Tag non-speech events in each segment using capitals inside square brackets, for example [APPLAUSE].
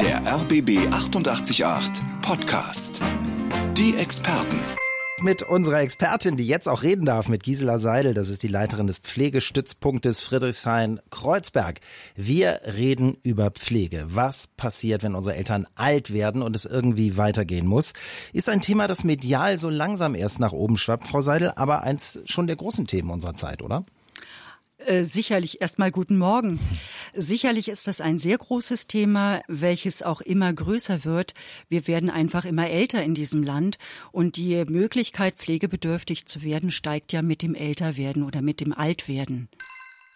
Der RBB 888 Podcast. Die Experten. Mit unserer Expertin, die jetzt auch reden darf, mit Gisela Seidel. Das ist die Leiterin des Pflegestützpunktes Friedrichshain-Kreuzberg. Wir reden über Pflege. Was passiert, wenn unsere Eltern alt werden und es irgendwie weitergehen muss? Ist ein Thema, das medial so langsam erst nach oben schwappt, Frau Seidel, aber eins schon der großen Themen unserer Zeit, oder? Äh, sicherlich erstmal guten Morgen. Sicherlich ist das ein sehr großes Thema, welches auch immer größer wird. Wir werden einfach immer älter in diesem Land und die Möglichkeit, pflegebedürftig zu werden, steigt ja mit dem Älterwerden oder mit dem Altwerden.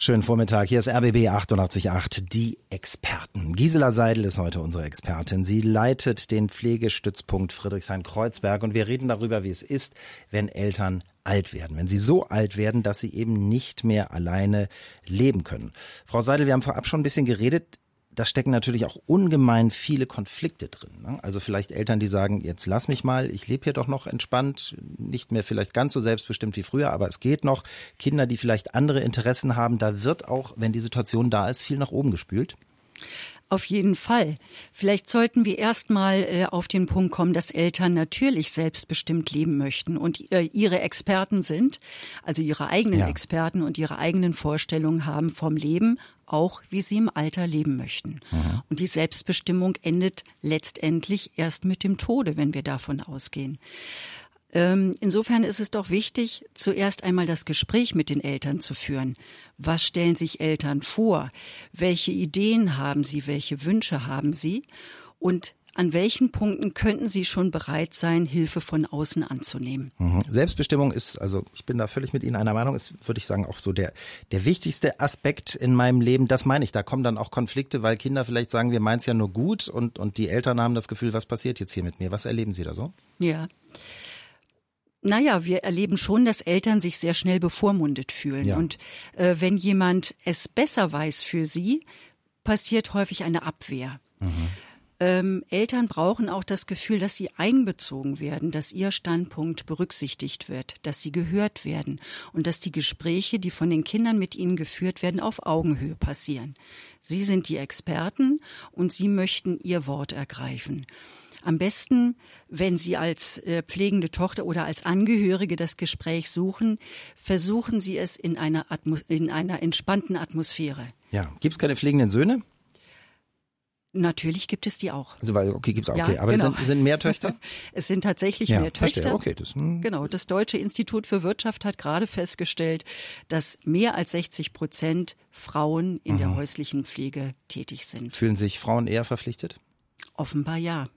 Schönen Vormittag, hier ist RBB 888, die Experten. Gisela Seidel ist heute unsere Expertin. Sie leitet den Pflegestützpunkt Friedrichshain-Kreuzberg und wir reden darüber, wie es ist, wenn Eltern alt werden, wenn sie so alt werden, dass sie eben nicht mehr alleine leben können. Frau Seidel, wir haben vorab schon ein bisschen geredet da stecken natürlich auch ungemein viele Konflikte drin. Ne? Also vielleicht Eltern, die sagen, jetzt lass mich mal, ich lebe hier doch noch entspannt, nicht mehr vielleicht ganz so selbstbestimmt wie früher, aber es geht noch. Kinder, die vielleicht andere Interessen haben, da wird auch, wenn die Situation da ist, viel nach oben gespült. Auf jeden Fall. Vielleicht sollten wir erstmal äh, auf den Punkt kommen, dass Eltern natürlich selbstbestimmt leben möchten und äh, ihre Experten sind, also ihre eigenen ja. Experten und ihre eigenen Vorstellungen haben vom Leben, auch wie sie im Alter leben möchten. Mhm. Und die Selbstbestimmung endet letztendlich erst mit dem Tode, wenn wir davon ausgehen. Ähm, insofern ist es doch wichtig, zuerst einmal das Gespräch mit den Eltern zu führen. Was stellen sich Eltern vor? Welche Ideen haben sie? Welche Wünsche haben sie? Und an welchen Punkten könnten Sie schon bereit sein, Hilfe von außen anzunehmen? Mhm. Selbstbestimmung ist, also ich bin da völlig mit Ihnen einer Meinung, ist, würde ich sagen, auch so der, der wichtigste Aspekt in meinem Leben. Das meine ich. Da kommen dann auch Konflikte, weil Kinder vielleicht sagen, wir meinen es ja nur gut und, und die Eltern haben das Gefühl, was passiert jetzt hier mit mir? Was erleben Sie da so? Ja. Naja, wir erleben schon, dass Eltern sich sehr schnell bevormundet fühlen. Ja. Und äh, wenn jemand es besser weiß für sie, passiert häufig eine Abwehr. Mhm. Ähm, Eltern brauchen auch das Gefühl, dass sie einbezogen werden, dass ihr Standpunkt berücksichtigt wird, dass sie gehört werden und dass die Gespräche, die von den Kindern mit ihnen geführt werden, auf Augenhöhe passieren. Sie sind die Experten und sie möchten ihr Wort ergreifen. Am besten, wenn Sie als äh, pflegende Tochter oder als Angehörige das Gespräch suchen, versuchen Sie es in einer, Atmos in einer entspannten Atmosphäre. Ja, gibt es keine pflegenden Söhne? Natürlich gibt es die auch. Also okay gibt's auch, okay, ja, aber genau. sind, sind mehr Töchter? [LAUGHS] es sind tatsächlich ja, mehr Töchter. Verstehe. Okay, das, hm. Genau, das Deutsche Institut für Wirtschaft hat gerade festgestellt, dass mehr als 60 Prozent Frauen in mhm. der häuslichen Pflege tätig sind. Fühlen sich Frauen eher verpflichtet? Offenbar ja.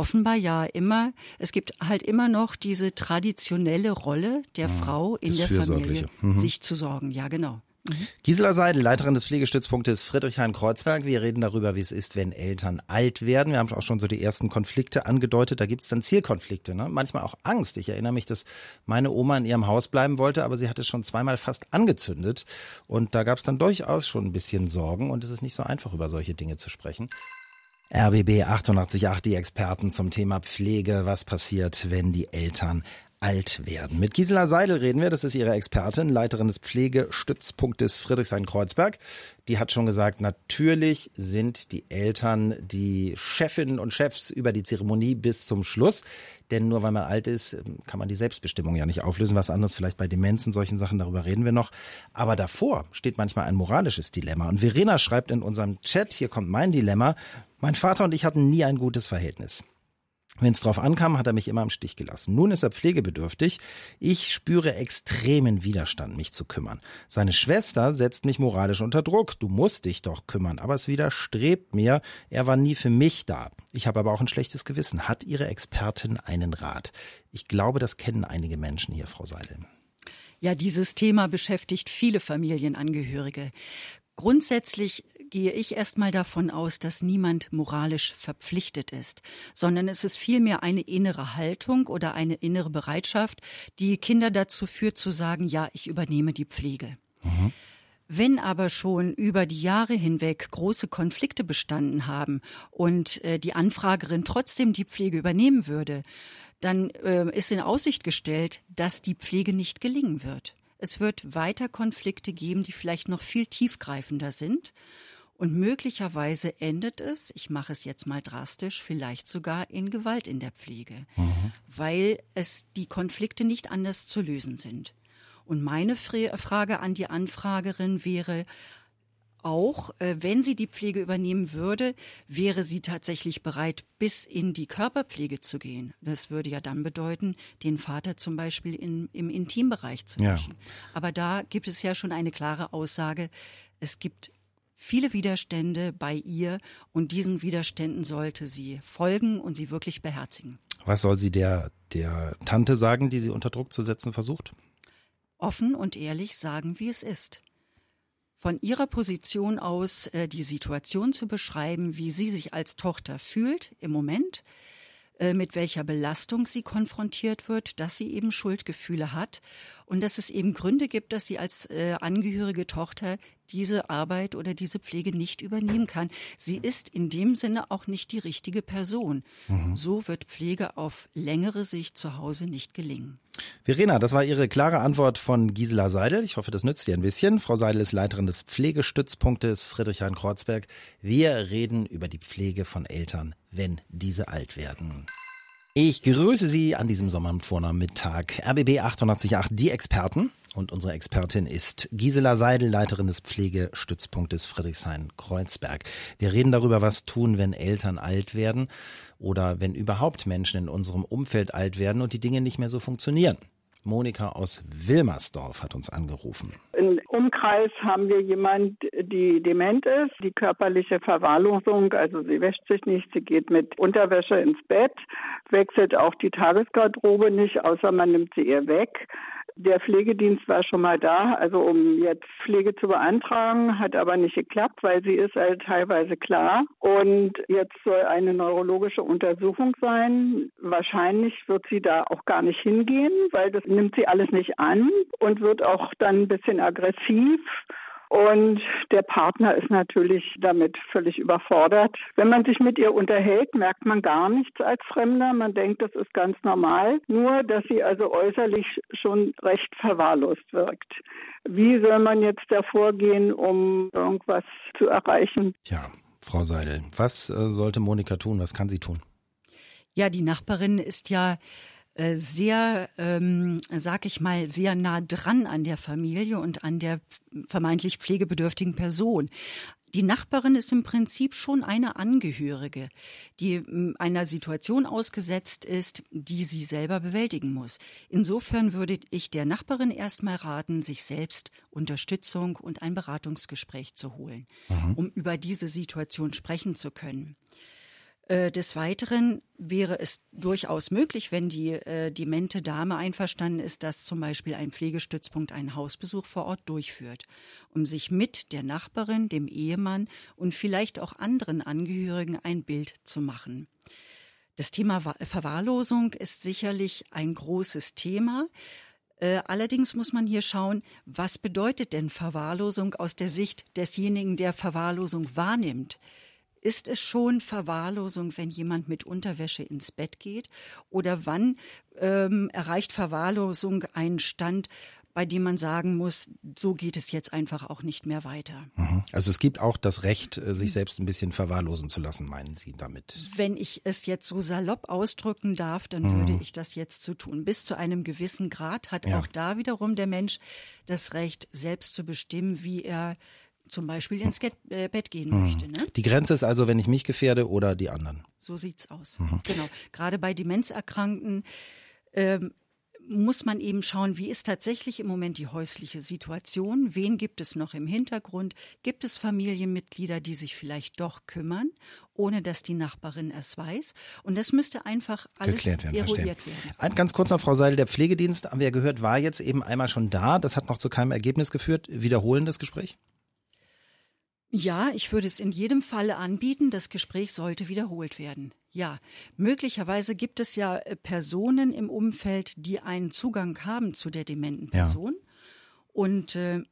Offenbar ja immer. Es gibt halt immer noch diese traditionelle Rolle der ja, Frau in der Familie, mhm. sich zu sorgen. Ja, genau. Mhm. Gisela Seidel, Leiterin des Pflegestützpunktes Friedrichshain-Kreuzberg. Wir reden darüber, wie es ist, wenn Eltern alt werden. Wir haben auch schon so die ersten Konflikte angedeutet. Da gibt es dann Zielkonflikte, ne? manchmal auch Angst. Ich erinnere mich, dass meine Oma in ihrem Haus bleiben wollte, aber sie hatte schon zweimal fast angezündet. Und da gab es dann durchaus schon ein bisschen Sorgen. Und es ist nicht so einfach, über solche Dinge zu sprechen. RBB 888, die Experten zum Thema Pflege. Was passiert, wenn die Eltern alt werden. Mit Gisela Seidel reden wir, das ist ihre Expertin, Leiterin des Pflegestützpunktes Friedrichshain-Kreuzberg. Die hat schon gesagt, natürlich sind die Eltern die Chefinnen und Chefs über die Zeremonie bis zum Schluss. Denn nur weil man alt ist, kann man die Selbstbestimmung ja nicht auflösen. Was anderes vielleicht bei Demenz und solchen Sachen, darüber reden wir noch. Aber davor steht manchmal ein moralisches Dilemma. Und Verena schreibt in unserem Chat, hier kommt mein Dilemma, mein Vater und ich hatten nie ein gutes Verhältnis. Wenn es drauf ankam, hat er mich immer im Stich gelassen. Nun ist er pflegebedürftig. Ich spüre extremen Widerstand, mich zu kümmern. Seine Schwester setzt mich moralisch unter Druck. Du musst dich doch kümmern. Aber es widerstrebt mir. Er war nie für mich da. Ich habe aber auch ein schlechtes Gewissen. Hat Ihre Expertin einen Rat? Ich glaube, das kennen einige Menschen hier, Frau Seidel. Ja, dieses Thema beschäftigt viele Familienangehörige. Grundsätzlich gehe ich erstmal davon aus, dass niemand moralisch verpflichtet ist, sondern es ist vielmehr eine innere Haltung oder eine innere Bereitschaft, die Kinder dazu führt zu sagen, ja, ich übernehme die Pflege. Mhm. Wenn aber schon über die Jahre hinweg große Konflikte bestanden haben und äh, die Anfragerin trotzdem die Pflege übernehmen würde, dann äh, ist in Aussicht gestellt, dass die Pflege nicht gelingen wird. Es wird weiter Konflikte geben, die vielleicht noch viel tiefgreifender sind. Und möglicherweise endet es, ich mache es jetzt mal drastisch, vielleicht sogar in Gewalt in der Pflege, mhm. weil es die Konflikte nicht anders zu lösen sind. Und meine Frage an die Anfragerin wäre, auch, äh, wenn sie die Pflege übernehmen würde, wäre sie tatsächlich bereit, bis in die Körperpflege zu gehen. Das würde ja dann bedeuten, den Vater zum Beispiel in, im Intimbereich zu waschen. Ja. Aber da gibt es ja schon eine klare Aussage. Es gibt viele Widerstände bei ihr und diesen Widerständen sollte sie folgen und sie wirklich beherzigen. Was soll sie der, der Tante sagen, die sie unter Druck zu setzen versucht? Offen und ehrlich sagen, wie es ist von ihrer Position aus äh, die Situation zu beschreiben, wie sie sich als Tochter fühlt im Moment, äh, mit welcher Belastung sie konfrontiert wird, dass sie eben Schuldgefühle hat und dass es eben Gründe gibt, dass sie als äh, angehörige Tochter diese Arbeit oder diese Pflege nicht übernehmen kann. Sie ist in dem Sinne auch nicht die richtige Person. Mhm. So wird Pflege auf längere Sicht zu Hause nicht gelingen. Verena, das war Ihre klare Antwort von Gisela Seidel. Ich hoffe, das nützt ihr ein bisschen. Frau Seidel ist Leiterin des Pflegestützpunktes Friedrichshain-Kreuzberg. Wir reden über die Pflege von Eltern, wenn diese alt werden. Ich grüße Sie an diesem Sommervornamittag. RBB 888, die Experten. Und unsere Expertin ist Gisela Seidel, Leiterin des Pflegestützpunktes Friedrichshain-Kreuzberg. Wir reden darüber, was tun, wenn Eltern alt werden oder wenn überhaupt Menschen in unserem Umfeld alt werden und die Dinge nicht mehr so funktionieren. Monika aus Wilmersdorf hat uns angerufen. Im Umkreis haben wir jemand, die dement ist, die körperliche Verwahrlosung, also sie wäscht sich nicht, sie geht mit Unterwäsche ins Bett, wechselt auch die Tagesgarderobe nicht, außer man nimmt sie ihr weg. Der Pflegedienst war schon mal da, also um jetzt Pflege zu beantragen, hat aber nicht geklappt, weil sie ist halt teilweise klar. Und jetzt soll eine neurologische Untersuchung sein. Wahrscheinlich wird sie da auch gar nicht hingehen, weil das nimmt sie alles nicht an und wird auch dann ein bisschen aggressiv und der Partner ist natürlich damit völlig überfordert. Wenn man sich mit ihr unterhält, merkt man gar nichts als Fremder. Man denkt, das ist ganz normal. Nur, dass sie also äußerlich schon recht verwahrlost wirkt. Wie soll man jetzt da vorgehen, um irgendwas zu erreichen? Ja, Frau Seidel, was äh, sollte Monika tun? Was kann sie tun? Ja, die Nachbarin ist ja sehr, ähm, sag ich mal, sehr nah dran an der Familie und an der vermeintlich pflegebedürftigen Person. Die Nachbarin ist im Prinzip schon eine Angehörige, die ähm, einer Situation ausgesetzt ist, die sie selber bewältigen muss. Insofern würde ich der Nachbarin erstmal raten, sich selbst Unterstützung und ein Beratungsgespräch zu holen, mhm. um über diese Situation sprechen zu können. Äh, des Weiteren wäre es durchaus möglich, wenn die äh, demente Dame einverstanden ist, dass zum Beispiel ein Pflegestützpunkt einen Hausbesuch vor Ort durchführt, um sich mit der Nachbarin, dem Ehemann und vielleicht auch anderen Angehörigen ein Bild zu machen. Das Thema Verwahrlosung ist sicherlich ein großes Thema. Äh, allerdings muss man hier schauen, was bedeutet denn Verwahrlosung aus der Sicht desjenigen, der Verwahrlosung wahrnimmt. Ist es schon Verwahrlosung, wenn jemand mit Unterwäsche ins Bett geht? Oder wann ähm, erreicht Verwahrlosung einen Stand, bei dem man sagen muss, so geht es jetzt einfach auch nicht mehr weiter. Mhm. Also es gibt auch das Recht, äh, sich selbst ein bisschen verwahrlosen zu lassen, meinen Sie damit? Wenn ich es jetzt so salopp ausdrücken darf, dann mhm. würde ich das jetzt so tun. Bis zu einem gewissen Grad hat ja. auch da wiederum der Mensch das Recht, selbst zu bestimmen, wie er zum Beispiel ins Get äh, Bett gehen mhm. möchte. Ne? Die Grenze ist also, wenn ich mich gefährde oder die anderen. So sieht's aus. Mhm. Genau. Gerade bei Demenzerkrankten ähm, muss man eben schauen, wie ist tatsächlich im Moment die häusliche Situation? Wen gibt es noch im Hintergrund? Gibt es Familienmitglieder, die sich vielleicht doch kümmern, ohne dass die Nachbarin es weiß? Und das müsste einfach alles werden, eruiert verstehen. werden. Ganz kurz noch, Frau Seidel, der Pflegedienst, haben wir ja gehört, war jetzt eben einmal schon da. Das hat noch zu keinem Ergebnis geführt. Wiederholen das Gespräch? Ja, ich würde es in jedem Falle anbieten. Das Gespräch sollte wiederholt werden. Ja, möglicherweise gibt es ja äh, Personen im Umfeld, die einen Zugang haben zu der dementen Person. Ja. Und äh,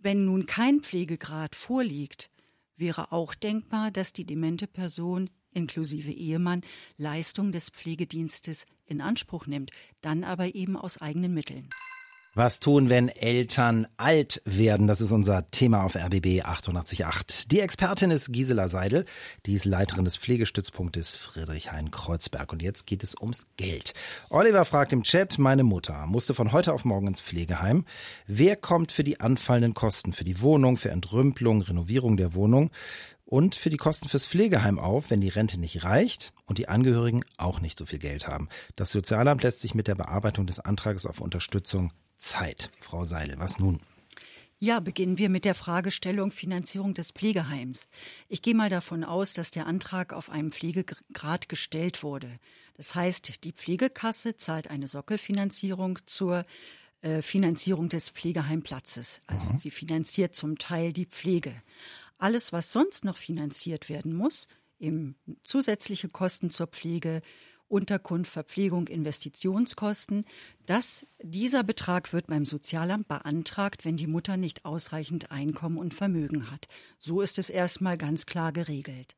wenn nun kein Pflegegrad vorliegt, wäre auch denkbar, dass die demente Person inklusive Ehemann Leistung des Pflegedienstes in Anspruch nimmt, dann aber eben aus eigenen Mitteln. Was tun, wenn Eltern alt werden? Das ist unser Thema auf RBB 888. Die Expertin ist Gisela Seidel, die ist Leiterin des Pflegestützpunktes Friedrichshain-Kreuzberg. Und jetzt geht es ums Geld. Oliver fragt im Chat, meine Mutter musste von heute auf morgen ins Pflegeheim. Wer kommt für die anfallenden Kosten, für die Wohnung, für Entrümpelung, Renovierung der Wohnung? und für die Kosten fürs Pflegeheim auf, wenn die Rente nicht reicht und die Angehörigen auch nicht so viel Geld haben. Das Sozialamt lässt sich mit der Bearbeitung des Antrags auf Unterstützung Zeit. Frau Seidel, was nun? Ja, beginnen wir mit der Fragestellung Finanzierung des Pflegeheims. Ich gehe mal davon aus, dass der Antrag auf einem Pflegegrad gestellt wurde. Das heißt, die Pflegekasse zahlt eine Sockelfinanzierung zur äh, Finanzierung des Pflegeheimplatzes. Also mhm. sie finanziert zum Teil die Pflege. Alles, was sonst noch finanziert werden muss, eben zusätzliche Kosten zur Pflege, Unterkunft, Verpflegung, Investitionskosten. Das, dieser Betrag wird beim Sozialamt beantragt, wenn die Mutter nicht ausreichend Einkommen und Vermögen hat. So ist es erstmal ganz klar geregelt.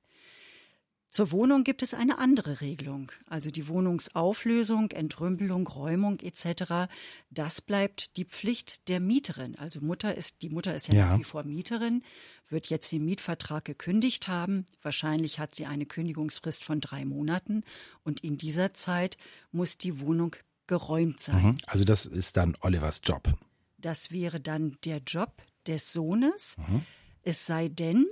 Zur Wohnung gibt es eine andere Regelung. Also die Wohnungsauflösung, Entrümpelung, Räumung etc. Das bleibt die Pflicht der Mieterin. Also Mutter ist, die Mutter ist ja, ja. nach wie vor Mieterin, wird jetzt den Mietvertrag gekündigt haben. Wahrscheinlich hat sie eine Kündigungsfrist von drei Monaten und in dieser Zeit muss die Wohnung geräumt sein. Mhm. Also das ist dann Olivers Job. Das wäre dann der Job des Sohnes. Mhm. Es sei denn,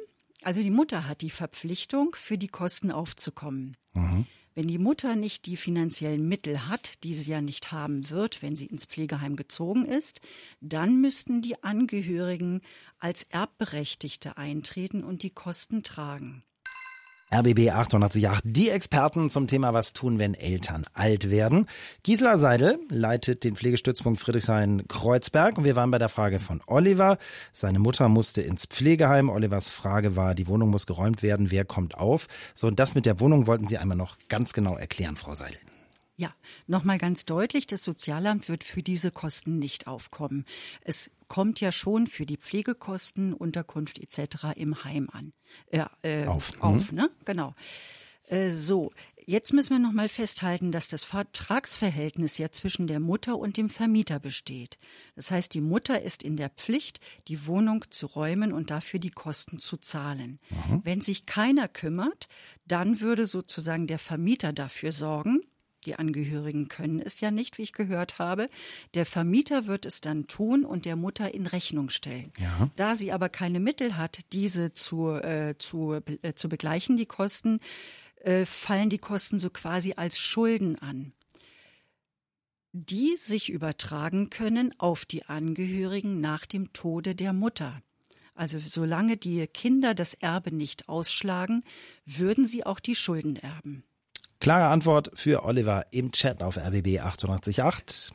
also die Mutter hat die Verpflichtung, für die Kosten aufzukommen. Mhm. Wenn die Mutter nicht die finanziellen Mittel hat, die sie ja nicht haben wird, wenn sie ins Pflegeheim gezogen ist, dann müssten die Angehörigen als Erbberechtigte eintreten und die Kosten tragen. RBB 888, die Experten zum Thema Was tun, wenn Eltern alt werden. Gisela Seidel leitet den Pflegestützpunkt Friedrichshain-Kreuzberg und wir waren bei der Frage von Oliver. Seine Mutter musste ins Pflegeheim. Olivers Frage war, die Wohnung muss geräumt werden, wer kommt auf? So, und das mit der Wohnung wollten Sie einmal noch ganz genau erklären, Frau Seidel. Ja, nochmal ganz deutlich, das Sozialamt wird für diese Kosten nicht aufkommen. Es kommt ja schon für die Pflegekosten, Unterkunft etc. im Heim an. Äh, äh, auf, auf mhm. ne? Genau. Äh, so, jetzt müssen wir nochmal festhalten, dass das Vertragsverhältnis ja zwischen der Mutter und dem Vermieter besteht. Das heißt, die Mutter ist in der Pflicht, die Wohnung zu räumen und dafür die Kosten zu zahlen. Mhm. Wenn sich keiner kümmert, dann würde sozusagen der Vermieter dafür sorgen, die Angehörigen können es ja nicht, wie ich gehört habe. Der Vermieter wird es dann tun und der Mutter in Rechnung stellen. Ja. Da sie aber keine Mittel hat, diese zu, äh, zu, äh, zu begleichen, die Kosten, äh, fallen die Kosten so quasi als Schulden an die sich übertragen können auf die Angehörigen nach dem Tode der Mutter. Also solange die Kinder das Erbe nicht ausschlagen, würden sie auch die Schulden erben. Klare Antwort für Oliver im Chat auf RBB 888.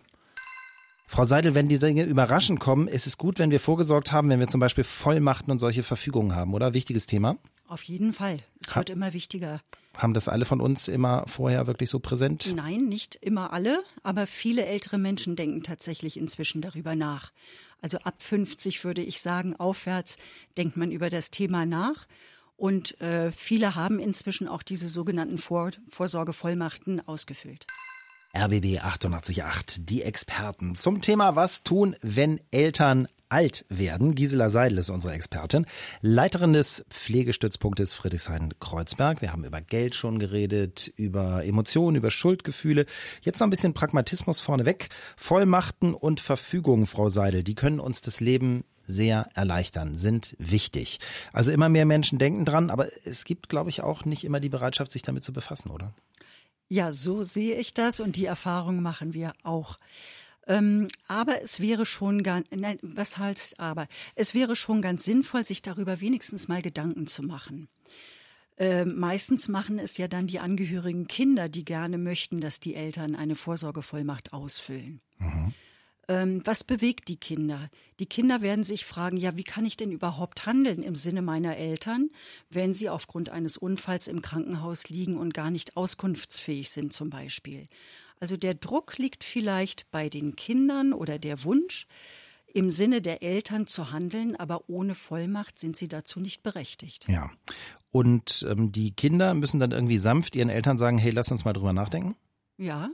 Frau Seidel, wenn die Dinge überraschend kommen, ist es gut, wenn wir vorgesorgt haben, wenn wir zum Beispiel Vollmachten und solche Verfügungen haben, oder? Wichtiges Thema? Auf jeden Fall. Es ha wird immer wichtiger. Haben das alle von uns immer vorher wirklich so präsent? Nein, nicht immer alle, aber viele ältere Menschen denken tatsächlich inzwischen darüber nach. Also ab 50 würde ich sagen, aufwärts denkt man über das Thema nach. Und äh, viele haben inzwischen auch diese sogenannten Vor Vorsorgevollmachten ausgefüllt. RBB 888, die Experten zum Thema Was tun, wenn Eltern alt werden. Gisela Seidel ist unsere Expertin, Leiterin des Pflegestützpunktes Friedrichshain-Kreuzberg. Wir haben über Geld schon geredet, über Emotionen, über Schuldgefühle. Jetzt noch ein bisschen Pragmatismus vorneweg. Vollmachten und Verfügungen, Frau Seidel, die können uns das Leben sehr erleichtern, sind wichtig. Also immer mehr Menschen denken dran, aber es gibt, glaube ich, auch nicht immer die Bereitschaft, sich damit zu befassen, oder? Ja, so sehe ich das und die Erfahrung machen wir auch. Ähm, aber es wäre schon ganz, nein, was heißt aber? Es wäre schon ganz sinnvoll, sich darüber wenigstens mal Gedanken zu machen. Äh, meistens machen es ja dann die angehörigen Kinder, die gerne möchten, dass die Eltern eine Vorsorgevollmacht ausfüllen. Mhm. Ähm, was bewegt die Kinder? Die Kinder werden sich fragen, ja, wie kann ich denn überhaupt handeln im Sinne meiner Eltern, wenn sie aufgrund eines Unfalls im Krankenhaus liegen und gar nicht auskunftsfähig sind zum Beispiel. Also der Druck liegt vielleicht bei den Kindern oder der Wunsch, im Sinne der Eltern zu handeln, aber ohne Vollmacht sind sie dazu nicht berechtigt. Ja. Und ähm, die Kinder müssen dann irgendwie sanft ihren Eltern sagen, hey, lass uns mal drüber nachdenken? Ja,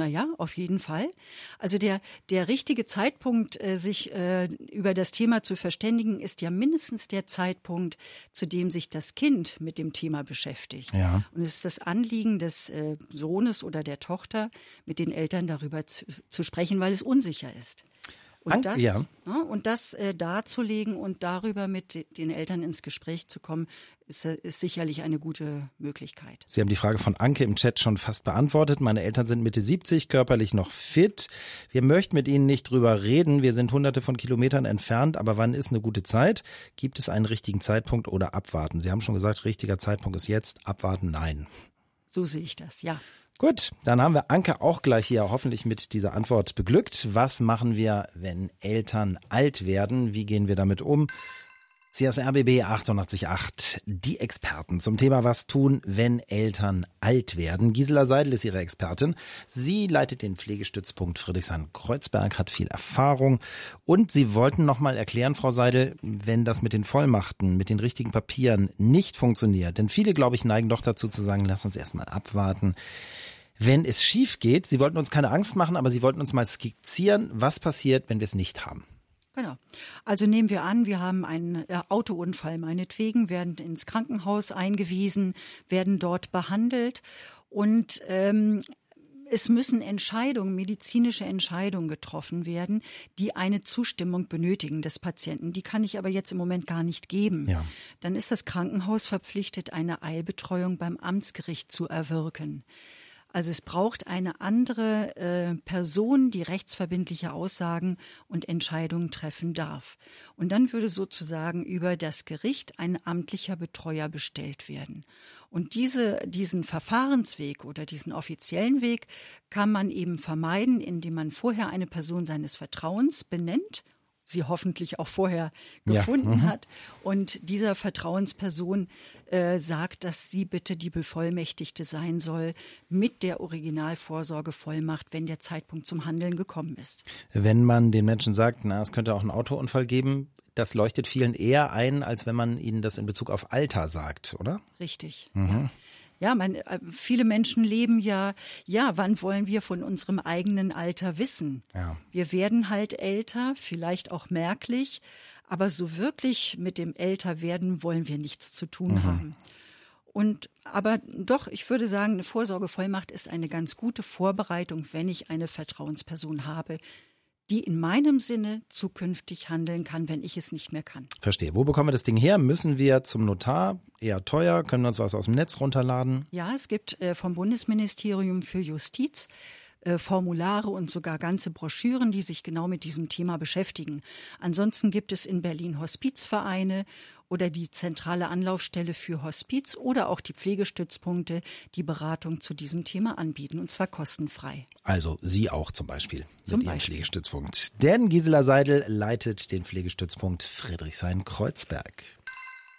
Naja, auf jeden Fall. Also der, der richtige Zeitpunkt, äh, sich äh, über das Thema zu verständigen, ist ja mindestens der Zeitpunkt, zu dem sich das Kind mit dem Thema beschäftigt. Ja. Und es ist das Anliegen des äh, Sohnes oder der Tochter, mit den Eltern darüber zu, zu sprechen, weil es unsicher ist. Und An- das, ja. Ne, und das äh, darzulegen und darüber mit den Eltern ins Gespräch zu kommen, ist, äh, ist sicherlich eine gute Möglichkeit. Sie haben die Frage von Anke im Chat schon fast beantwortet. Meine Eltern sind Mitte 70, körperlich noch fit. Wir möchten mit ihnen nicht drüber reden. Wir sind hunderte von Kilometern entfernt. Aber wann ist eine gute Zeit? Gibt es einen richtigen Zeitpunkt oder abwarten? Sie haben schon gesagt, richtiger Zeitpunkt ist jetzt. Abwarten, nein. So sehe ich das, ja. Gut, dann haben wir Anke auch gleich hier hoffentlich mit dieser Antwort beglückt. Was machen wir, wenn Eltern alt werden? Wie gehen wir damit um? CSRBB 888, die Experten zum Thema Was tun, wenn Eltern alt werden. Gisela Seidel ist ihre Expertin. Sie leitet den Pflegestützpunkt Friedrichshain-Kreuzberg, hat viel Erfahrung. Und Sie wollten noch mal erklären, Frau Seidel, wenn das mit den Vollmachten, mit den richtigen Papieren nicht funktioniert. Denn viele, glaube ich, neigen doch dazu zu sagen, lass uns erstmal abwarten. Wenn es schief geht, Sie wollten uns keine Angst machen, aber Sie wollten uns mal skizzieren, was passiert, wenn wir es nicht haben. Genau. Also nehmen wir an, wir haben einen äh, Autounfall meinetwegen, werden ins Krankenhaus eingewiesen, werden dort behandelt und ähm, es müssen Entscheidungen, medizinische Entscheidungen getroffen werden, die eine Zustimmung benötigen des Patienten. Die kann ich aber jetzt im Moment gar nicht geben. Ja. Dann ist das Krankenhaus verpflichtet, eine Eilbetreuung beim Amtsgericht zu erwirken. Also es braucht eine andere äh, Person, die rechtsverbindliche Aussagen und Entscheidungen treffen darf. Und dann würde sozusagen über das Gericht ein amtlicher Betreuer bestellt werden. Und diese, diesen Verfahrensweg oder diesen offiziellen Weg kann man eben vermeiden, indem man vorher eine Person seines Vertrauens benennt sie hoffentlich auch vorher Ja, gefunden mhm. hat. Und dieser Vertrauensperson äh, sagt, dass sie bitte die Bevollmächtigte sein soll mit der Originalvorsorgevollmacht, wenn der Zeitpunkt zum Handeln gekommen ist. Wenn man den Menschen sagt, na, es könnte auch einen Autounfall geben, das leuchtet vielen eher ein, als wenn man ihnen das in Bezug auf Alter sagt, oder? Richtig. Ja. Ja, man, äh, viele Menschen leben ja, ja, wann wollen wir von unserem eigenen Alter wissen? Ja. Wir werden halt älter, vielleicht auch merklich, aber so wirklich mit dem Älterwerden wollen wir nichts zu tun haben. Und aber doch, ich würde sagen, eine Vorsorgevollmacht ist eine ganz gute Vorbereitung, wenn ich eine Vertrauensperson habe, die in meinem Sinne zukünftig handeln kann, wenn ich es nicht mehr kann. Verstehe. Wo bekommen wir das Ding her? Müssen wir zum Notar? Eher teuer? Können wir uns was aus dem Netz runterladen? Ja, es gibt äh, vom Bundesministerium für Justiz äh, Formulare und sogar ganze Broschüren, die sich genau mit diesem Thema beschäftigen. Ansonsten gibt es in Berlin Hospizvereine oder die zentrale Anlaufstelle für Hospiz oder auch die Pflegestützpunkte, die Beratung zu diesem Thema anbieten und zwar kostenfrei. Also Sie auch zum Beispiel Zum mit Ihrem Beispiel. Pflegestützpunkt. Denn Gisela Seidel leitet den Pflegestützpunkt Friedrichshain-Kreuzberg.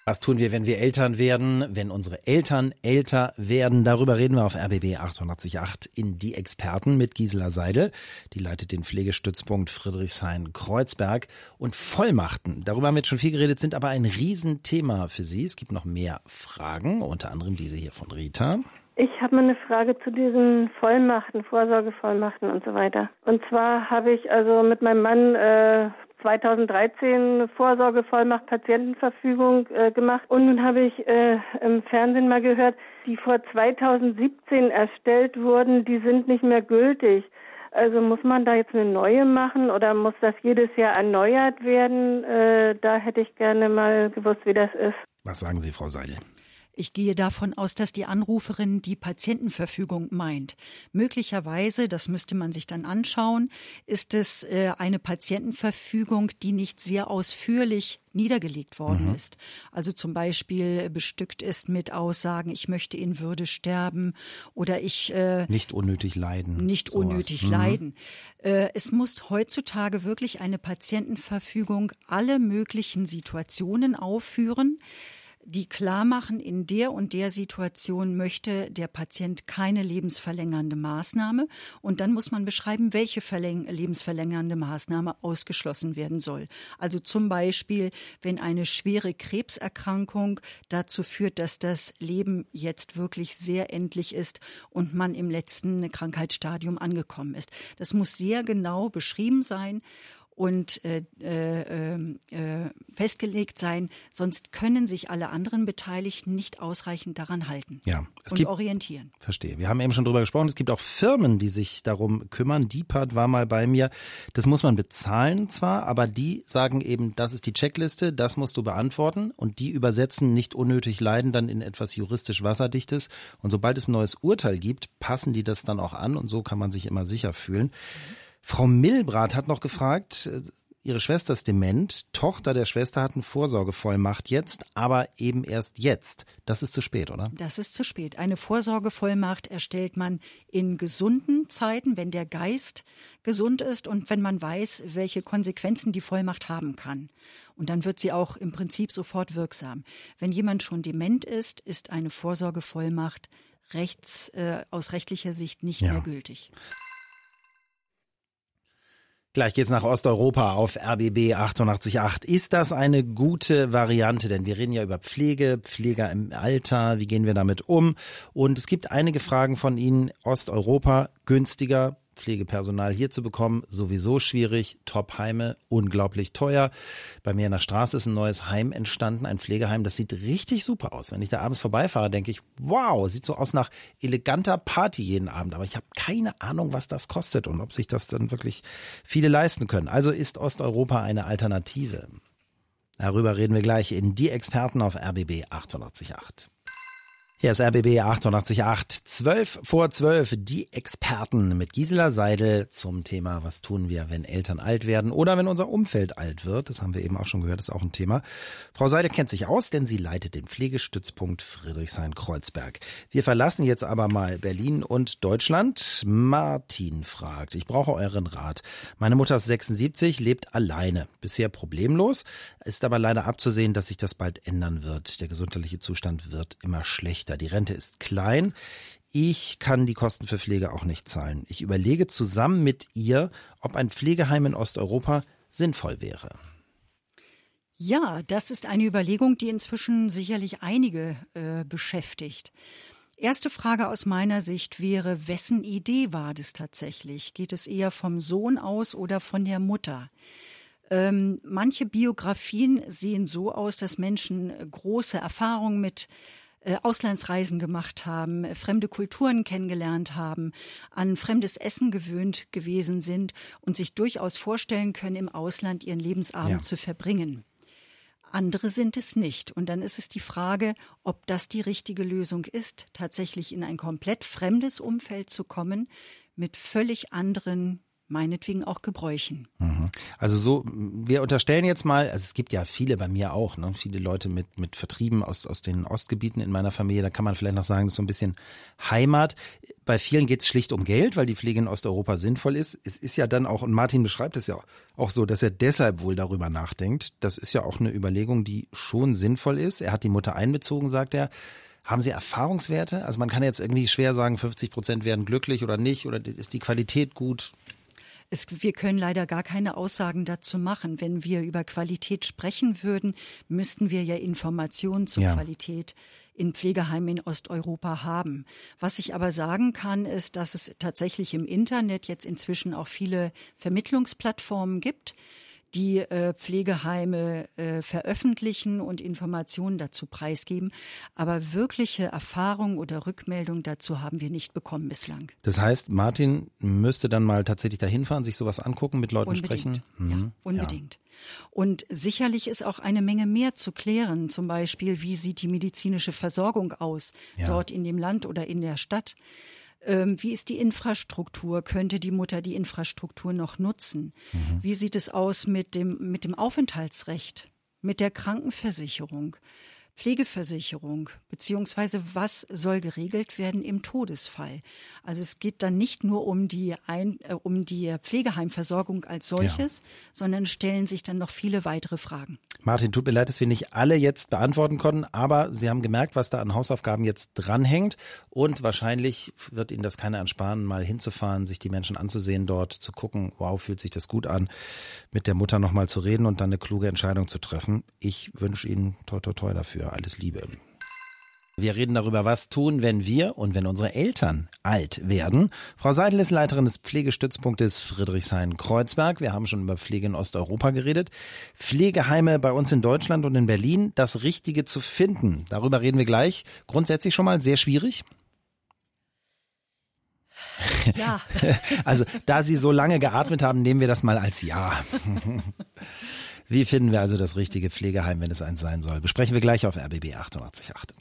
Was tun wir, wenn wir Eltern werden, wenn unsere Eltern älter werden? Darüber reden wir auf RBB 888 in Die Experten mit Gisela Seidel. Die leitet den Pflegestützpunkt Friedrichshain-Kreuzberg. Und Vollmachten, darüber haben wir jetzt schon viel geredet, sind aber ein Riesenthema für Sie. Es gibt noch mehr Fragen, unter anderem diese hier von Rita. Ich habe mal eine Frage zu diesen Vollmachten, Vorsorgevollmachten und so weiter. Und zwar habe ich also mit meinem Mann äh, 2013 Vorsorgevollmacht Patientenverfügung äh, gemacht und nun habe ich äh, im Fernsehen mal gehört, die vor 2017 erstellt wurden, die sind nicht mehr gültig. Also muss man da jetzt eine neue machen oder muss das jedes Jahr erneuert werden? Äh, da hätte ich gerne mal gewusst, wie das ist. Was sagen Sie, Frau Seidel? Ich gehe davon aus, dass die Anruferin die Patientenverfügung meint. Möglicherweise, das müsste man sich dann anschauen, ist es äh, eine Patientenverfügung, die nicht sehr ausführlich niedergelegt worden ist. Also zum Beispiel bestückt ist mit Aussagen, ich möchte in Würde sterben oder ich äh, Nicht unnötig leiden. nicht sowas. unnötig Mhm. leiden. Äh, es muss heutzutage wirklich eine Patientenverfügung alle möglichen Situationen aufführen. Die klar machen, in der und der Situation möchte der Patient keine lebensverlängernde Maßnahme. Und dann muss man beschreiben, welche lebensverlängernde Maßnahme ausgeschlossen werden soll. Also zum Beispiel, wenn eine schwere Krebserkrankung dazu führt, dass das Leben jetzt wirklich sehr endlich ist und man im letzten Krankheitsstadium angekommen ist. Das muss sehr genau beschrieben sein und äh, äh, äh, festgelegt sein, sonst können sich alle anderen Beteiligten nicht ausreichend daran halten ja, es und gibt, orientieren. Verstehe. Wir haben eben schon drüber gesprochen. Es gibt auch Firmen, die sich darum kümmern. Deepart war mal bei mir. Das muss man bezahlen zwar, aber die sagen eben, das ist die Checkliste, das musst du beantworten und die übersetzen nicht unnötig Leiden dann in etwas juristisch Wasserdichtes. Und sobald es ein neues Urteil gibt, passen die das dann auch an und so kann man sich immer sicher fühlen. Mhm. Frau Milbrat hat noch gefragt, äh, ihre Schwester ist dement, Tochter der Schwester hat eine Vorsorgevollmacht jetzt, aber eben erst jetzt. Das ist zu spät, oder? Das ist zu spät. Eine Vorsorgevollmacht erstellt man in gesunden Zeiten, wenn der Geist gesund ist und wenn man weiß, welche Konsequenzen die Vollmacht haben kann. Und dann wird sie auch im Prinzip sofort wirksam. Wenn jemand schon dement ist, ist eine Vorsorgevollmacht rechts, äh, aus rechtlicher Sicht nicht ja. mehr gültig. Gleich geht's nach Osteuropa auf RBB 888. Ist das eine gute Variante? Denn wir reden ja über Pflege, Pfleger im Alter. Wie gehen wir damit um? Und es gibt einige Fragen von Ihnen. Osteuropa günstiger, Pflegepersonal hier zu bekommen, sowieso schwierig. Top-Heime, unglaublich teuer. Bei mir in der Straße ist ein neues Heim entstanden, ein Pflegeheim. Das sieht richtig super aus. Wenn ich da abends vorbeifahre, denke ich, wow, sieht so aus nach eleganter Party jeden Abend. Aber ich habe keine Ahnung, was das kostet und ob sich das dann wirklich viele leisten können. Also ist Osteuropa eine Alternative. Darüber reden wir gleich in Die Experten auf RBB 888. Hier ist RBB 888, 12 vor 12, die Experten mit Gisela Seidel zum Thema, was tun wir, wenn Eltern alt werden oder wenn unser Umfeld alt wird. Das haben wir eben auch schon gehört, ist auch ein Thema. Frau Seidel kennt sich aus, denn sie leitet den Pflegestützpunkt Friedrichshain-Kreuzberg. Wir verlassen jetzt aber mal Berlin und Deutschland. Martin fragt, ich brauche euren Rat. Meine Mutter ist 76, lebt alleine, bisher problemlos, ist aber leider abzusehen, dass sich das bald ändern wird. Der gesundheitliche Zustand wird immer schlechter schlechter. Die Rente ist klein. Ich kann die Kosten für Pflege auch nicht zahlen. Ich überlege zusammen mit ihr, ob ein Pflegeheim in Osteuropa sinnvoll wäre. Ja, das ist eine Überlegung, die inzwischen sicherlich einige äh, beschäftigt. Erste Frage aus meiner Sicht wäre, wessen Idee war das tatsächlich? Geht es eher vom Sohn aus oder von der Mutter? Ähm, manche Biografien sehen so aus, dass Menschen große Erfahrungen mit äh, Auslandsreisen gemacht haben, äh, fremde Kulturen kennengelernt haben, an fremdes Essen gewöhnt gewesen sind und sich durchaus vorstellen können, im Ausland ihren Lebensabend ja. zu verbringen. Andere sind es nicht. Und dann ist es die Frage, ob das die richtige Lösung ist, tatsächlich in ein komplett fremdes Umfeld zu kommen, mit völlig anderen meinetwegen auch Gebräuchen. Mhm. Also so, wir unterstellen jetzt mal, also es gibt ja viele bei mir auch, ne, viele Leute mit, mit Vertrieben aus, aus den Ostgebieten in meiner Familie, da kann man vielleicht noch sagen, das ist so ein bisschen Heimat. Bei vielen geht es schlicht um Geld, weil die Pflege in Osteuropa sinnvoll ist. Es ist ja dann auch, und Martin beschreibt es ja auch so, dass er deshalb wohl darüber nachdenkt. Das ist ja auch eine Überlegung, die schon sinnvoll ist. Er hat die Mutter einbezogen, sagt er. Haben Sie Erfahrungswerte? Also man kann jetzt irgendwie schwer sagen, 50 Prozent werden glücklich oder nicht, oder ist die Qualität gut? Es, wir können leider gar keine Aussagen dazu machen. Wenn wir über Qualität sprechen würden, müssten wir ja Informationen zur ja. Qualität in Pflegeheimen in Osteuropa haben. Was ich aber sagen kann, ist, dass es tatsächlich im Internet jetzt inzwischen auch viele Vermittlungsplattformen gibt, die äh, Pflegeheime äh, veröffentlichen und Informationen dazu preisgeben. Aber wirkliche Erfahrung oder Rückmeldung dazu haben wir nicht bekommen bislang. Das heißt, Martin müsste dann mal tatsächlich dahin fahren, sich sowas angucken, mit Leuten unbedingt. sprechen? Mhm. Ja, unbedingt. Ja. Und sicherlich ist auch eine Menge mehr zu klären. Zum Beispiel, wie sieht die medizinische Versorgung aus, ja. dort in dem Land oder in der Stadt? Ähm, wie ist die Infrastruktur? Könnte die Mutter die Infrastruktur noch nutzen? Mhm. Wie sieht es aus mit dem, mit dem Aufenthaltsrecht, mit der Krankenversicherung? Pflegeversicherung, beziehungsweise was soll geregelt werden im Todesfall. Also es geht dann nicht nur um die, Ein äh, um die Pflegeheimversorgung als solches, ja. sondern stellen sich dann noch viele weitere Fragen. Martin, tut mir leid, dass wir nicht alle jetzt beantworten konnten, aber Sie haben gemerkt, was da an Hausaufgaben jetzt dranhängt und wahrscheinlich wird Ihnen das keiner ansparen, mal hinzufahren, sich die Menschen anzusehen dort, zu gucken, wow, fühlt sich das gut an, mit der Mutter nochmal zu reden und dann eine kluge Entscheidung zu treffen. Ich wünsche Ihnen toi toi toi dafür alles Liebe. Wir reden darüber, was tun, wenn wir und wenn unsere Eltern alt werden. Frau Seidel ist Leiterin des Pflegestützpunktes Friedrichshain-Kreuzberg. Wir haben schon über Pflege in Osteuropa geredet. Pflegeheime bei uns in Deutschland und in Berlin, das Richtige zu finden. Darüber reden wir gleich. Grundsätzlich schon mal sehr schwierig. Ja. [LAUGHS] Also, da Sie so lange geatmet haben, nehmen wir das mal als Ja. [LAUGHS] Wie finden wir also das richtige Pflegeheim, wenn es eins sein soll? Besprechen wir gleich auf RBB 888.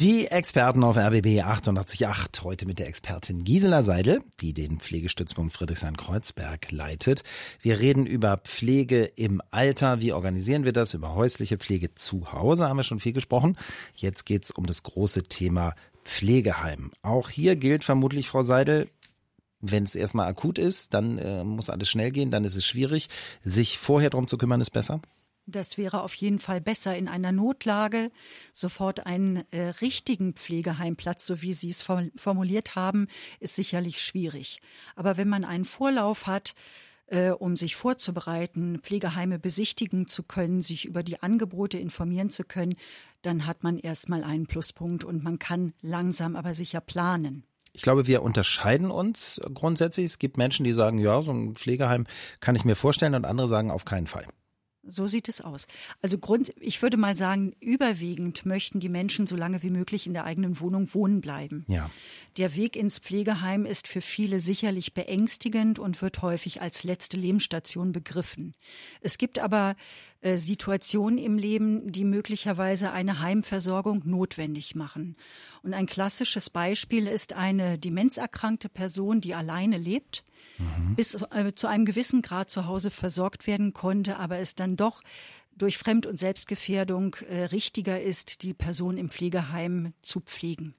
Die Experten auf RBB 888 heute mit der Expertin Gisela Seidel, die den Pflegestützpunkt Friedrichshain-Kreuzberg leitet. Wir reden über Pflege im Alter. Wie organisieren wir das? Über häusliche Pflege zu Hause haben wir schon viel gesprochen. Jetzt geht's um das große Thema Pflegeheim. Auch hier gilt vermutlich, Frau Seidel, wenn es erstmal akut ist, dann äh, muss alles schnell gehen, dann ist es schwierig. Sich vorher darum zu kümmern, ist besser? Das wäre auf jeden Fall besser in einer Notlage sofort einen äh, richtigen Pflegeheimplatz, so wie Sie es formuliert haben, ist sicherlich schwierig. Aber wenn man einen Vorlauf hat, äh, um sich vorzubereiten, Pflegeheime besichtigen zu können, sich über die Angebote informieren zu können, dann hat man erstmal einen Pluspunkt und man kann langsam aber sicher planen. Ich glaube, wir unterscheiden uns grundsätzlich. Es gibt Menschen, die sagen, ja, so ein Pflegeheim kann ich mir vorstellen und andere sagen auf keinen Fall. So sieht es aus. Also Grund, ich würde mal sagen, überwiegend möchten die Menschen so lange wie möglich in der eigenen Wohnung wohnen bleiben. Ja. Der Weg ins Pflegeheim ist für viele sicherlich beängstigend und wird häufig als letzte Lebensstation begriffen. Es gibt aber äh, Situationen im Leben, die möglicherweise eine Heimversorgung notwendig machen. Und ein klassisches Beispiel ist eine demenzerkrankte Person, die alleine lebt mhm. bis äh, zu einem gewissen Grad zu Hause versorgt werden konnte, aber es dann doch durch Fremd- und Selbstgefährdung äh, richtiger ist, die Person im Pflegeheim zu pflegen.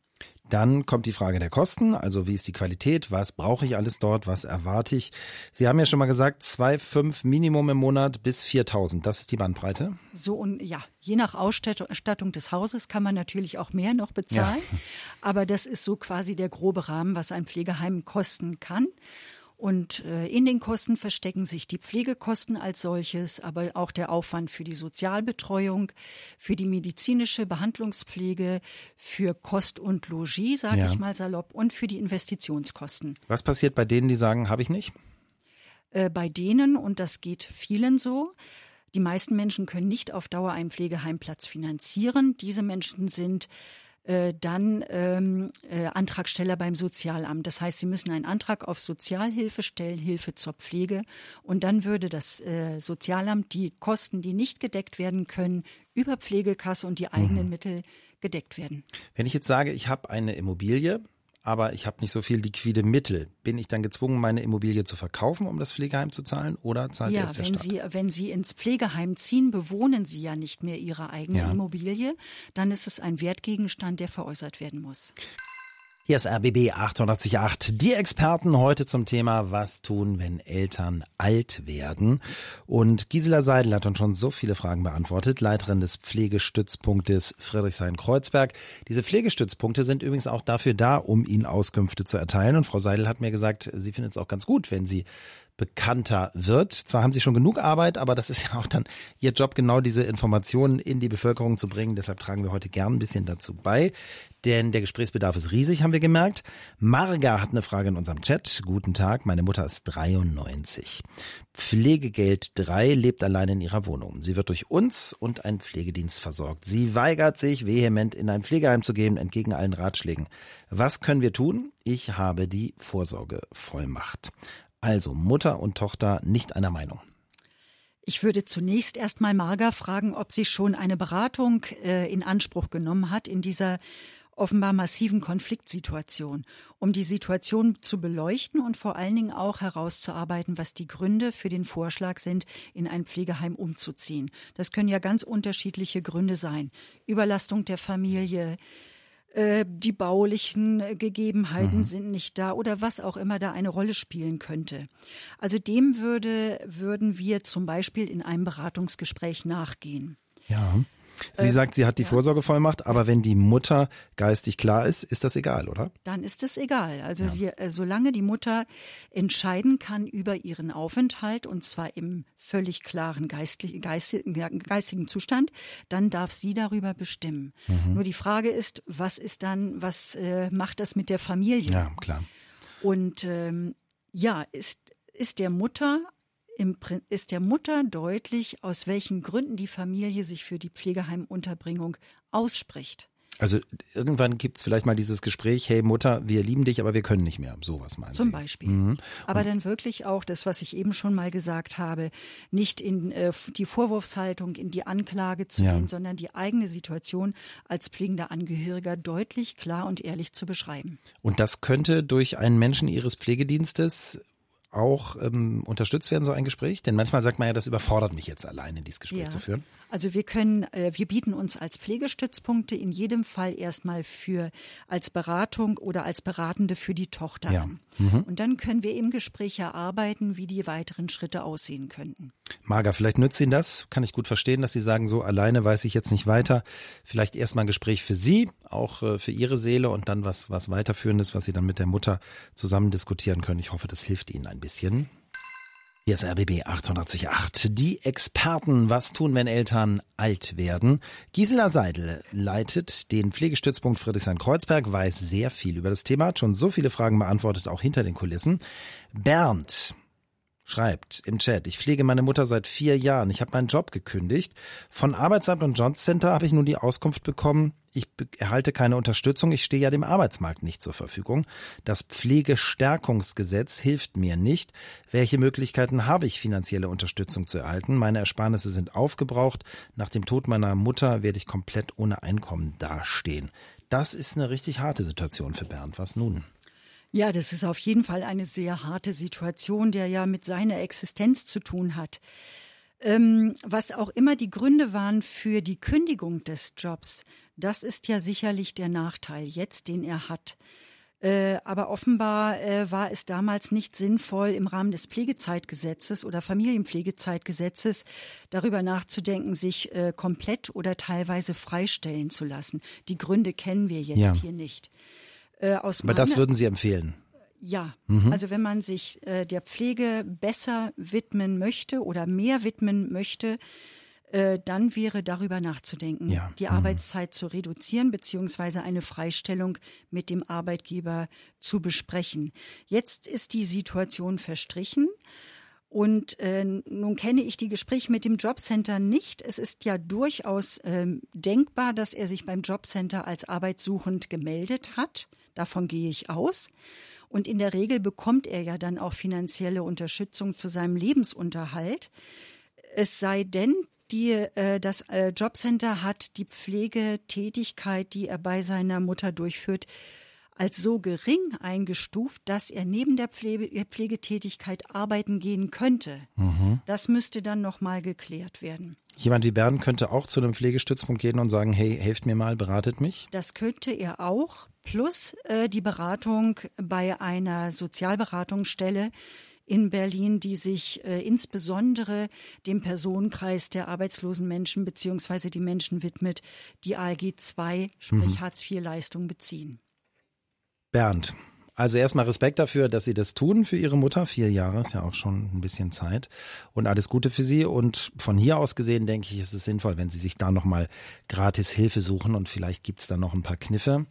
Dann kommt die Frage der Kosten, also wie ist die Qualität, was brauche ich alles dort, was erwarte ich. Sie haben ja schon mal gesagt, 2,5 Minimum im Monat bis 4.000, das ist die Bandbreite. So und ja, je nach Ausstattung des Hauses kann man natürlich auch mehr noch bezahlen, ja. aber das ist so quasi der grobe Rahmen, was ein Pflegeheim kosten kann. Und äh, in den Kosten verstecken sich die Pflegekosten als solches, aber auch der Aufwand für die Sozialbetreuung, für die medizinische Behandlungspflege, für Kost und Logis, sage ja. ich mal salopp, und für die Investitionskosten. Was passiert bei denen, die sagen, habe ich nicht? Äh, bei denen, und das geht vielen so, die meisten Menschen können nicht auf Dauer einen Pflegeheimplatz finanzieren. Diese Menschen sind äh, dann ähm, äh, Antragsteller beim Sozialamt. Das heißt, sie müssen einen Antrag auf Sozialhilfe stellen, Hilfe zur Pflege. Und dann würde das äh, Sozialamt die Kosten, die nicht gedeckt werden können, über Pflegekasse und die eigenen mhm. Mittel gedeckt werden. Wenn ich jetzt sage, ich habe eine Immobilie, aber ich habe nicht so viel liquide Mittel. Bin ich dann gezwungen, meine Immobilie zu verkaufen, um das Pflegeheim zu zahlen oder zahlt ja, erst der wenn Staat? Sie, wenn Sie ins Pflegeheim ziehen, bewohnen Sie ja nicht mehr Ihre eigene ja. Immobilie. Dann ist es ein Wertgegenstand, der veräußert werden muss. Hier ist RBB 888. Die Experten heute zum Thema, was tun, wenn Eltern alt werden. Und Gisela Seidel hat uns schon so viele Fragen beantwortet, Leiterin des Pflegestützpunktes Friedrichshain-Kreuzberg. Diese Pflegestützpunkte sind übrigens auch dafür da, um Ihnen Auskünfte zu erteilen. Und Frau Seidel hat mir gesagt, sie findet es auch ganz gut, wenn sie bekannter wird. Zwar haben sie schon genug Arbeit, aber das ist ja auch dann ihr Job, genau diese Informationen in die Bevölkerung zu bringen. Deshalb tragen wir heute gern ein bisschen dazu bei, denn der Gesprächsbedarf ist riesig, haben wir gemerkt. Marga hat eine Frage in unserem Chat. Guten Tag, meine Mutter ist 93. Pflegegeld 3 lebt allein in ihrer Wohnung. Sie wird durch uns und einen Pflegedienst versorgt. Sie weigert sich vehement in ein Pflegeheim zu gehen, entgegen allen Ratschlägen. Was können wir tun? Ich habe die Vorsorgevollmacht. Also Mutter und Tochter nicht einer Meinung. Ich würde zunächst erstmal Marga fragen, ob sie schon eine Beratung äh, in Anspruch genommen hat in dieser offenbar massiven Konfliktsituation, um die Situation zu beleuchten und vor allen Dingen auch herauszuarbeiten, was die Gründe für den Vorschlag sind, in ein Pflegeheim umzuziehen. Das können ja ganz unterschiedliche Gründe sein. Überlastung der Familie, äh, die baulichen Gegebenheiten mhm. sind nicht da oder was auch immer da eine Rolle spielen könnte. Also dem würde, würden wir zum Beispiel in einem Beratungsgespräch nachgehen. Ja. Sie äh, sagt, sie hat die ja. Vorsorgevollmacht, aber wenn die Mutter geistig klar ist, ist das egal, oder? Dann ist es egal. Also ja. wir, äh, solange die Mutter entscheiden kann über ihren Aufenthalt und zwar im völlig klaren geistlich, geistigen, geistigen Zustand, dann darf sie darüber bestimmen. Mhm. Nur die Frage ist, was ist dann, was äh, macht das mit der Familie? Ja, klar. Und ähm, ja, ist, ist der Mutter ist der Mutter deutlich, aus welchen Gründen die Familie sich für die Pflegeheimunterbringung ausspricht. Also irgendwann gibt's vielleicht mal dieses Gespräch, hey Mutter, wir lieben dich, aber wir können nicht mehr. Sowas meinen Zum Sie. Beispiel. Mhm. Aber dann wirklich auch das, was ich eben schon mal gesagt habe, nicht in äh, die Vorwurfshaltung, in die Anklage zu ja. gehen, sondern die eigene Situation als pflegender Angehöriger deutlich, klar und ehrlich zu beschreiben. Und das könnte durch einen Menschen Ihres Pflegedienstes auch ähm, unterstützt werden, so ein Gespräch? Denn manchmal sagt man ja, das überfordert mich jetzt alleine, dieses Gespräch ja. zu führen. Also wir können, äh, wir bieten uns als Pflegestützpunkte in jedem Fall erstmal für als Beratung oder als Beratende für die Tochter ja. an. Mhm. Und dann können wir im Gespräch erarbeiten, wie die weiteren Schritte aussehen könnten. Marga, vielleicht nützt Ihnen das. Kann ich gut verstehen, dass Sie sagen, so alleine weiß ich jetzt nicht weiter. Vielleicht erstmal ein Gespräch für Sie, auch äh, für Ihre Seele und dann was, was weiterführendes, was Sie dann mit der Mutter zusammen diskutieren können. Ich hoffe, das hilft Ihnen ein bisschen. Hier ist RBB 888. Die Experten, was tun, wenn Eltern alt werden? Gisela Seidel leitet den Pflegestützpunkt Friedrichshain-Kreuzberg, weiß sehr viel über das Thema, hat schon so viele Fragen beantwortet, auch hinter den Kulissen. Bernd schreibt im Chat, ich pflege meine Mutter seit vier Jahren. Ich habe meinen Job gekündigt. Von Arbeitsamt und Jobcenter habe ich nun die Auskunft bekommen, ich erhalte keine Unterstützung, ich stehe ja dem Arbeitsmarkt nicht zur Verfügung. Das Pflegestärkungsgesetz hilft mir nicht. Welche Möglichkeiten habe ich, finanzielle Unterstützung zu erhalten? Meine Ersparnisse sind aufgebraucht. Nach dem Tod meiner Mutter werde ich komplett ohne Einkommen dastehen. Das ist eine richtig harte Situation für Bernd. Was nun? Ja, das ist auf jeden Fall eine sehr harte Situation, der ja mit seiner Existenz zu tun hat. Ähm, was auch immer die Gründe waren für die Kündigung des Jobs, das ist ja sicherlich der Nachteil jetzt, den er hat. Äh, aber offenbar äh, war es damals nicht sinnvoll, im Rahmen des Pflegezeitgesetzes oder Familienpflegezeitgesetzes darüber nachzudenken, sich äh, komplett oder teilweise freistellen zu lassen. Die Gründe kennen wir jetzt ja. hier nicht. Äh, aus Aber das würden Sie empfehlen? Ja, mhm. also wenn man sich äh, der Pflege besser widmen möchte oder mehr widmen möchte, äh, dann wäre darüber nachzudenken, ja. die mhm. Arbeitszeit zu reduzieren beziehungsweise eine Freistellung mit dem Arbeitgeber zu besprechen. Jetzt ist die Situation verstrichen. Und äh, nun kenne ich die Gespräche mit dem Jobcenter nicht. Es ist ja durchaus ähm, denkbar, dass er sich beim Jobcenter als arbeitssuchend gemeldet hat. Davon gehe ich aus. Und in der Regel bekommt er ja dann auch finanzielle Unterstützung zu seinem Lebensunterhalt. Es sei denn, die, äh, das äh, Jobcenter hat die Pflegetätigkeit, die er bei seiner Mutter durchführt, als so gering eingestuft, dass er neben der Pflege, Pflegetätigkeit arbeiten gehen könnte. Mhm. Das müsste dann nochmal geklärt werden. Jemand wie Bernd könnte auch zu einem Pflegestützpunkt gehen und sagen, hey, helft mir mal, beratet mich? Das könnte er auch, plus äh, die Beratung bei einer Sozialberatungsstelle in Berlin, die sich äh, insbesondere dem Personenkreis der arbeitslosen Menschen beziehungsweise die Menschen widmet, die ALG II, sprich mhm. Hartz-IV-Leistung beziehen. Bernd, also erstmal Respekt dafür, dass Sie das tun für Ihre Mutter. Vier Jahre ist ja auch schon ein bisschen Zeit. Und alles Gute für Sie. Und von hier aus gesehen, denke ich, ist es sinnvoll, wenn Sie sich da nochmal gratis Hilfe suchen. Und vielleicht gibt's da noch ein paar Kniffe.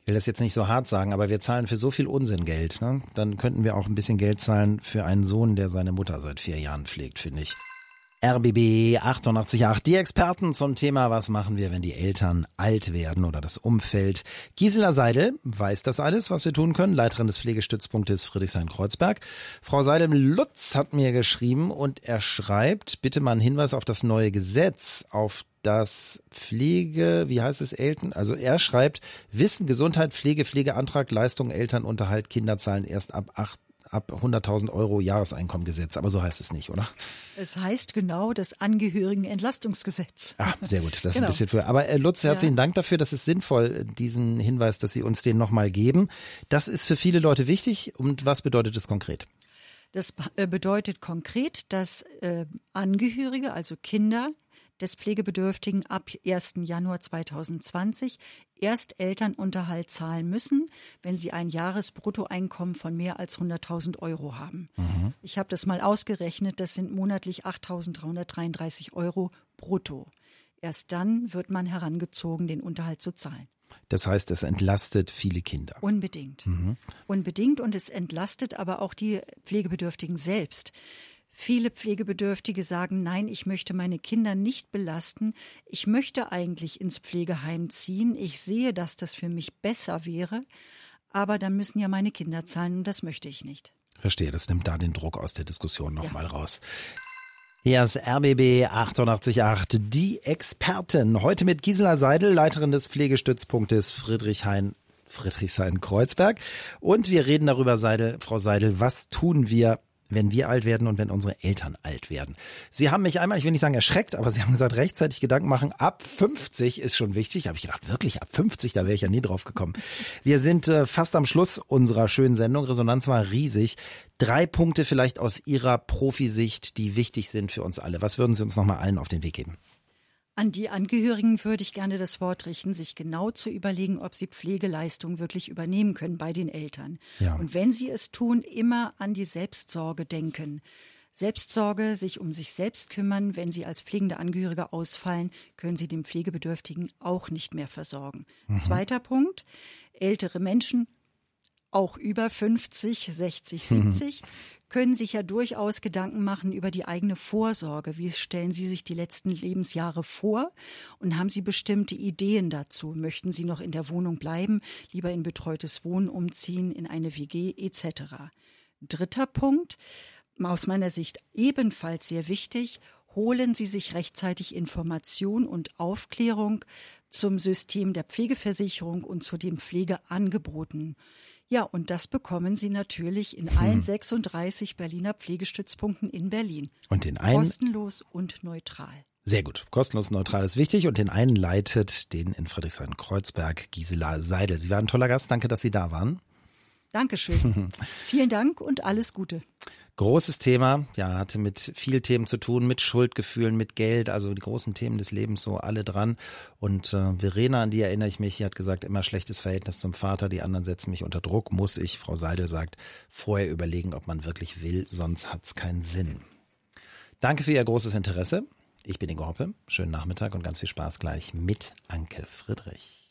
Ich will das jetzt nicht so hart sagen, aber wir zahlen für so viel Unsinn Geld. Ne? Dann könnten wir auch ein bisschen Geld zahlen für einen Sohn, der seine Mutter seit vier Jahren pflegt, finde ich. RBB 888, die Experten zum Thema, was machen wir, wenn die Eltern alt werden oder das Umfeld. Gisela Seidel weiß das alles, was wir tun können, Leiterin des Pflegestützpunktes Friedrichshain-Kreuzberg. Frau Seidel-Lutz hat mir geschrieben und er schreibt, bitte mal einen Hinweis auf das neue Gesetz, auf das Pflege, wie heißt es, Eltern, also er schreibt, Wissen, Gesundheit, Pflege, Pflegeantrag, Leistung, Elternunterhalt, Kinderzahlen erst ab acht ab 100.000 Euro Jahreseinkommen gesetzt. Aber so heißt es nicht, oder? Es heißt genau das Angehörigenentlastungsgesetz. Ah, sehr gut. Das ist genau. ein bisschen früher. Aber äh, Lutz, herzlichen ja. Dank dafür. Das ist sinnvoll, diesen Hinweis, dass Sie uns den nochmal geben. Das ist für viele Leute wichtig. Und was bedeutet es konkret? Das äh, bedeutet konkret, dass äh, Angehörige, also Kinder, des Pflegebedürftigen ab 1. Januar 2020 erst Elternunterhalt zahlen müssen, wenn sie ein Jahresbruttoeinkommen von mehr als 100.000 Euro haben. Mhm. Ich habe das mal ausgerechnet, das sind monatlich 8.333 Euro brutto. Erst dann wird man herangezogen, den Unterhalt zu zahlen. Das heißt, es entlastet viele Kinder. Unbedingt. Mhm. Unbedingt und es entlastet aber auch die Pflegebedürftigen selbst. Viele Pflegebedürftige sagen, nein, ich möchte meine Kinder nicht belasten. Ich möchte eigentlich ins Pflegeheim ziehen. Ich sehe, dass das für mich besser wäre. Aber dann müssen ja meine Kinder zahlen und das möchte ich nicht. Verstehe, das nimmt da den Druck aus der Diskussion nochmal ja. raus. Hier ist RBB 888, die Experten. Heute mit Gisela Seidel, Leiterin des Pflegestützpunktes Friedrichhain Friedrichshain-Kreuzberg. Und wir reden darüber, Seidel, Frau Seidel, was tun wir wenn wir alt werden und wenn unsere Eltern alt werden. Sie haben mich einmal, ich will nicht sagen erschreckt, aber Sie haben gesagt, rechtzeitig Gedanken machen. Ab 50 ist schon wichtig. Da habe ich gedacht, wirklich ab 50, da wäre ich ja nie drauf gekommen. Wir sind äh, fast am Schluss unserer schönen Sendung. Resonanz war riesig. Drei Punkte vielleicht aus Ihrer Profisicht, die wichtig sind für uns alle. Was würden Sie uns nochmal allen auf den Weg geben? An die Angehörigen würde ich gerne das Wort richten, sich genau zu überlegen, ob sie Pflegeleistungen wirklich übernehmen können bei den Eltern. Ja. Und wenn sie es tun, immer an die Selbstsorge denken. Selbstsorge, sich um sich selbst kümmern. Wenn sie als pflegende Angehörige ausfallen, können sie den Pflegebedürftigen auch nicht mehr versorgen. Mhm. Zweiter Punkt. Ältere Menschen auch über 50, 60, 70, mhm. Können sich ja durchaus Gedanken machen über die eigene Vorsorge. Wie stellen Sie sich die letzten Lebensjahre vor? Und haben Sie bestimmte Ideen dazu? Möchten Sie noch in der Wohnung bleiben, lieber in betreutes Wohnen umziehen, in eine WG etc.? Dritter Punkt, aus meiner Sicht ebenfalls sehr wichtig, holen Sie sich rechtzeitig Information und Aufklärung zum System der Pflegeversicherung und zu den Pflegeangeboten. Ja, und das bekommen Sie natürlich in allen hm. 36 Berliner Pflegestützpunkten in Berlin. Und den einen kostenlos und neutral. Sehr gut. Kostenlos und neutral ist wichtig und den einen leitet den in Friedrichshain-Kreuzberg Gisela Seidel. Sie waren ein toller Gast. Danke, dass Sie da waren. Dankeschön. [LAUGHS] Vielen Dank und alles Gute. Großes Thema, ja, hatte mit viel Themen zu tun, mit Schuldgefühlen, mit Geld, also die großen Themen des Lebens so alle dran. Und äh, Verena, an die erinnere ich mich, die hat gesagt, immer schlechtes Verhältnis zum Vater, die anderen setzen mich unter Druck, muss ich, Frau Seidel sagt, vorher überlegen, ob man wirklich will, sonst hat's keinen Sinn. Danke für Ihr großes Interesse. Ich bin Ingo Hoppe. Schönen Nachmittag und ganz viel Spaß gleich mit Anke Friedrich.